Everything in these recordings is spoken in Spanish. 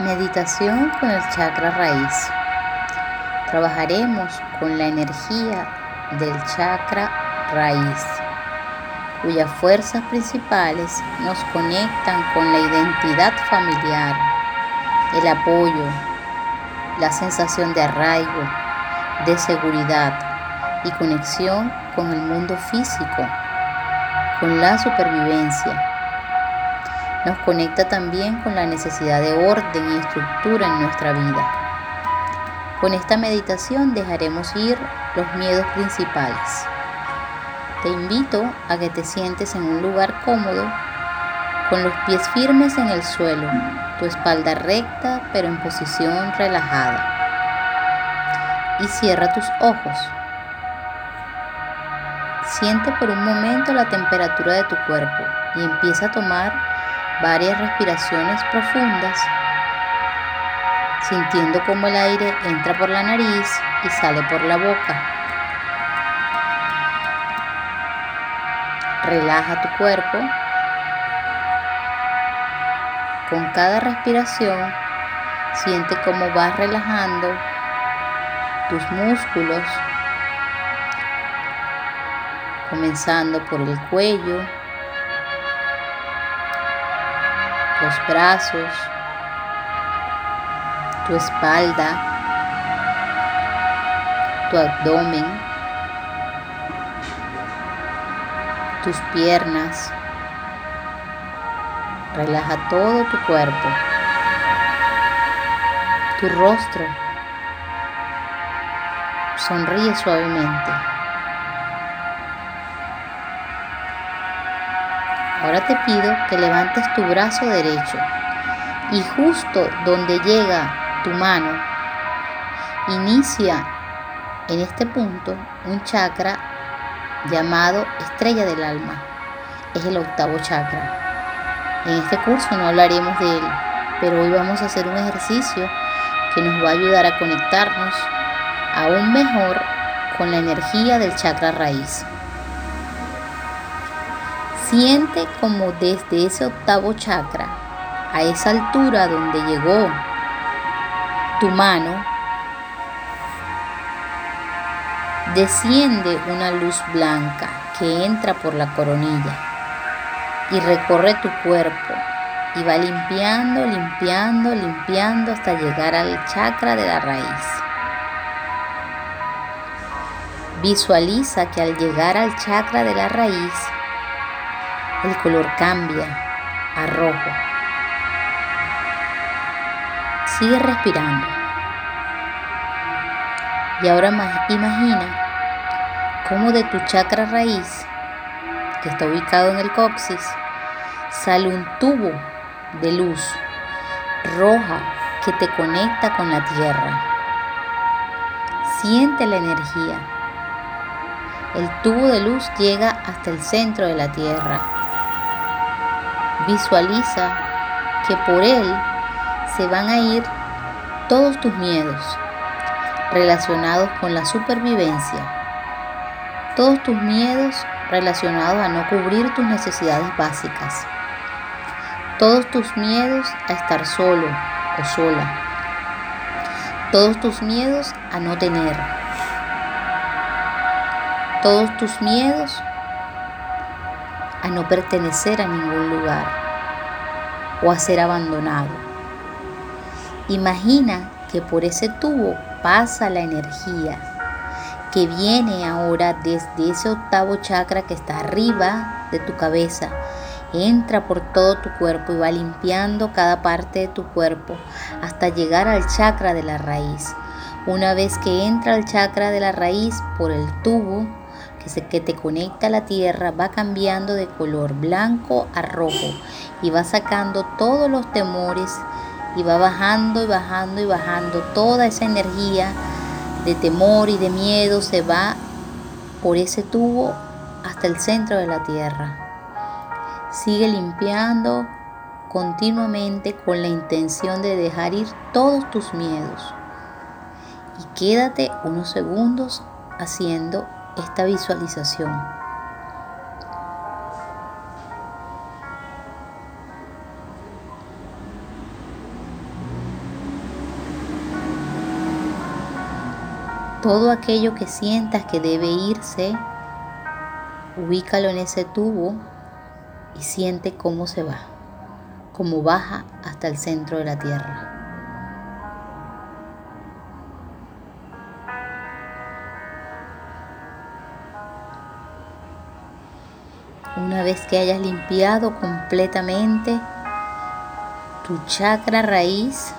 Meditación con el chakra raíz. Trabajaremos con la energía del chakra raíz, cuyas fuerzas principales nos conectan con la identidad familiar, el apoyo, la sensación de arraigo, de seguridad y conexión con el mundo físico, con la supervivencia nos conecta también con la necesidad de orden y estructura en nuestra vida. Con esta meditación dejaremos ir los miedos principales. Te invito a que te sientes en un lugar cómodo, con los pies firmes en el suelo, tu espalda recta pero en posición relajada. Y cierra tus ojos. Siente por un momento la temperatura de tu cuerpo y empieza a tomar varias respiraciones profundas, sintiendo cómo el aire entra por la nariz y sale por la boca. Relaja tu cuerpo. Con cada respiración, siente cómo vas relajando tus músculos, comenzando por el cuello, los brazos, tu espalda, tu abdomen, tus piernas. Relaja todo tu cuerpo, tu rostro. Sonríe suavemente. Ahora te pido que levantes tu brazo derecho y justo donde llega tu mano, inicia en este punto un chakra llamado estrella del alma. Es el octavo chakra. En este curso no hablaremos de él, pero hoy vamos a hacer un ejercicio que nos va a ayudar a conectarnos aún mejor con la energía del chakra raíz. Siente como desde ese octavo chakra, a esa altura donde llegó tu mano, desciende una luz blanca que entra por la coronilla y recorre tu cuerpo y va limpiando, limpiando, limpiando hasta llegar al chakra de la raíz. Visualiza que al llegar al chakra de la raíz, el color cambia a rojo. Sigue respirando. Y ahora imagina cómo de tu chakra raíz, que está ubicado en el coxis, sale un tubo de luz roja que te conecta con la tierra. Siente la energía. El tubo de luz llega hasta el centro de la tierra Visualiza que por él se van a ir todos tus miedos relacionados con la supervivencia, todos tus miedos relacionados a no cubrir tus necesidades básicas, todos tus miedos a estar solo o sola, todos tus miedos a no tener, todos tus miedos a no pertenecer a ningún lugar o a ser abandonado. Imagina que por ese tubo pasa la energía que viene ahora desde ese octavo chakra que está arriba de tu cabeza. Entra por todo tu cuerpo y va limpiando cada parte de tu cuerpo hasta llegar al chakra de la raíz. Una vez que entra al chakra de la raíz por el tubo, que, que te conecta a la tierra va cambiando de color blanco a rojo y va sacando todos los temores y va bajando y bajando y bajando toda esa energía de temor y de miedo se va por ese tubo hasta el centro de la tierra. Sigue limpiando continuamente con la intención de dejar ir todos tus miedos. Y quédate unos segundos haciendo esta visualización. Todo aquello que sientas que debe irse, ubícalo en ese tubo y siente cómo se va, cómo baja hasta el centro de la tierra. Una vez que hayas limpiado completamente tu chakra raíz,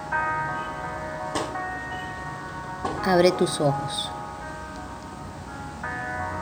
abre tus ojos.